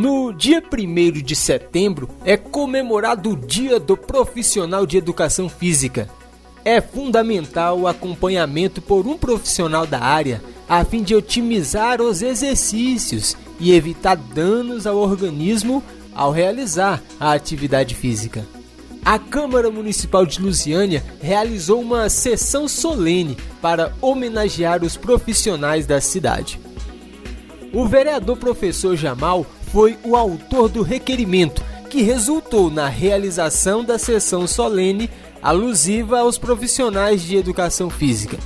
No dia 1 de setembro é comemorado o Dia do Profissional de Educação Física. É fundamental o acompanhamento por um profissional da área a fim de otimizar os exercícios e evitar danos ao organismo ao realizar a atividade física. A Câmara Municipal de Lusiânia realizou uma sessão solene para homenagear os profissionais da cidade. O vereador professor Jamal foi o autor do requerimento que resultou na realização da sessão solene alusiva aos profissionais de educação física.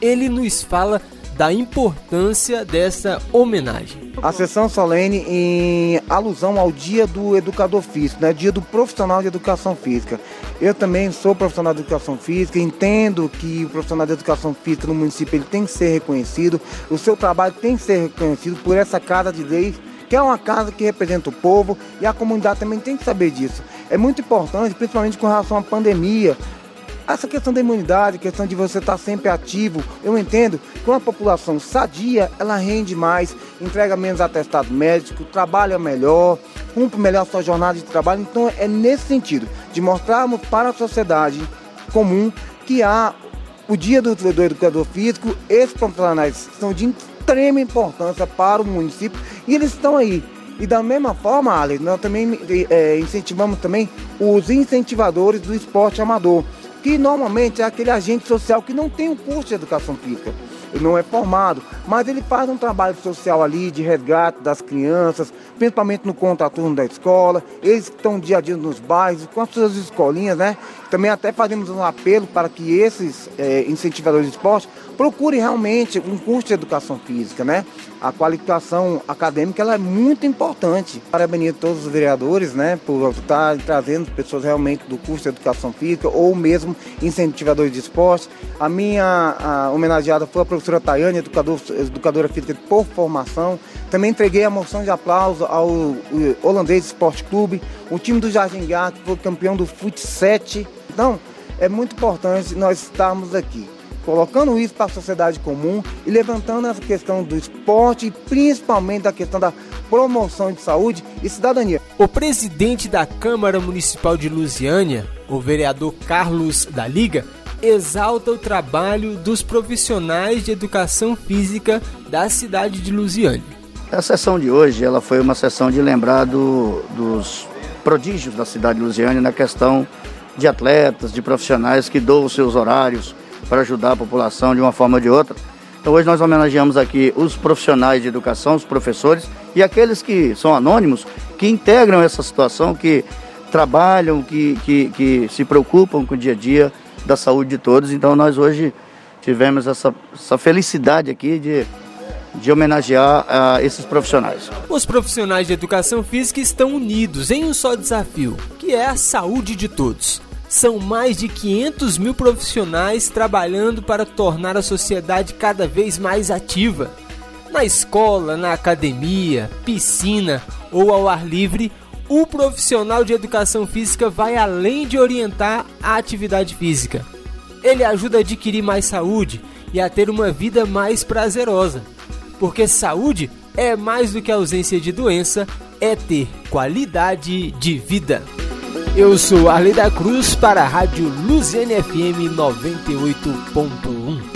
Ele nos fala da importância dessa homenagem. A sessão solene em alusão ao Dia do Educador Físico, né? Dia do Profissional de Educação Física. Eu também sou profissional de educação física, entendo que o profissional de educação física no município ele tem que ser reconhecido, o seu trabalho tem que ser reconhecido por essa casa de leis que é uma casa que representa o povo e a comunidade também tem que saber disso. É muito importante, principalmente com relação à pandemia, essa questão da imunidade, questão de você estar sempre ativo, eu entendo que uma população sadia, ela rende mais, entrega menos atestado médico, trabalha melhor, cumpre melhor sua jornada de trabalho. Então é nesse sentido, de mostrarmos para a sociedade comum que há o dia do, do educador físico, esses profissionais são de extrema importância para o município e eles estão aí. E da mesma forma, Alex, nós também é, incentivamos também os incentivadores do esporte amador, que normalmente é aquele agente social que não tem um curso de educação física ele não é formado, mas ele faz um trabalho social ali de resgate das crianças, principalmente no contraturno da escola, eles que estão dia a dia nos bairros, com as suas escolinhas, né? Também até fazemos um apelo para que esses é, incentivadores de esporte procure realmente um curso de educação física, né? A qualificação acadêmica ela é muito importante. Parabenizo todos os vereadores, né, por estar trazendo pessoas realmente do curso de educação física ou mesmo incentivadores de esporte. A minha a homenageada foi a professora Tayane, educador, educadora física por formação. Também entreguei a moção de aplauso ao Holandês Esporte Clube, o time do Jardim Gato, que foi campeão do Fut 7. Então, é muito importante nós estarmos aqui colocando isso para a sociedade comum e levantando essa questão do esporte e principalmente da questão da promoção de saúde e cidadania. O presidente da Câmara Municipal de Lusiânia, o vereador Carlos da Liga, exalta o trabalho dos profissionais de educação física da cidade de Lusiânia. A sessão de hoje ela foi uma sessão de lembrar do, dos prodígios da cidade de Lusiânia na questão de atletas, de profissionais que doam seus horários, para ajudar a população de uma forma ou de outra. Então hoje nós homenageamos aqui os profissionais de educação, os professores e aqueles que são anônimos, que integram essa situação, que trabalham, que, que, que se preocupam com o dia a dia da saúde de todos. Então nós hoje tivemos essa, essa felicidade aqui de, de homenagear uh, esses profissionais. Os profissionais de educação física estão unidos em um só desafio, que é a saúde de todos. São mais de 500 mil profissionais trabalhando para tornar a sociedade cada vez mais ativa. Na escola, na academia, piscina ou ao ar livre, o profissional de educação física vai além de orientar a atividade física. Ele ajuda a adquirir mais saúde e a ter uma vida mais prazerosa. Porque saúde é mais do que ausência de doença, é ter qualidade de vida. Eu sou Arley da Cruz para a Rádio Luziane FM 98.1.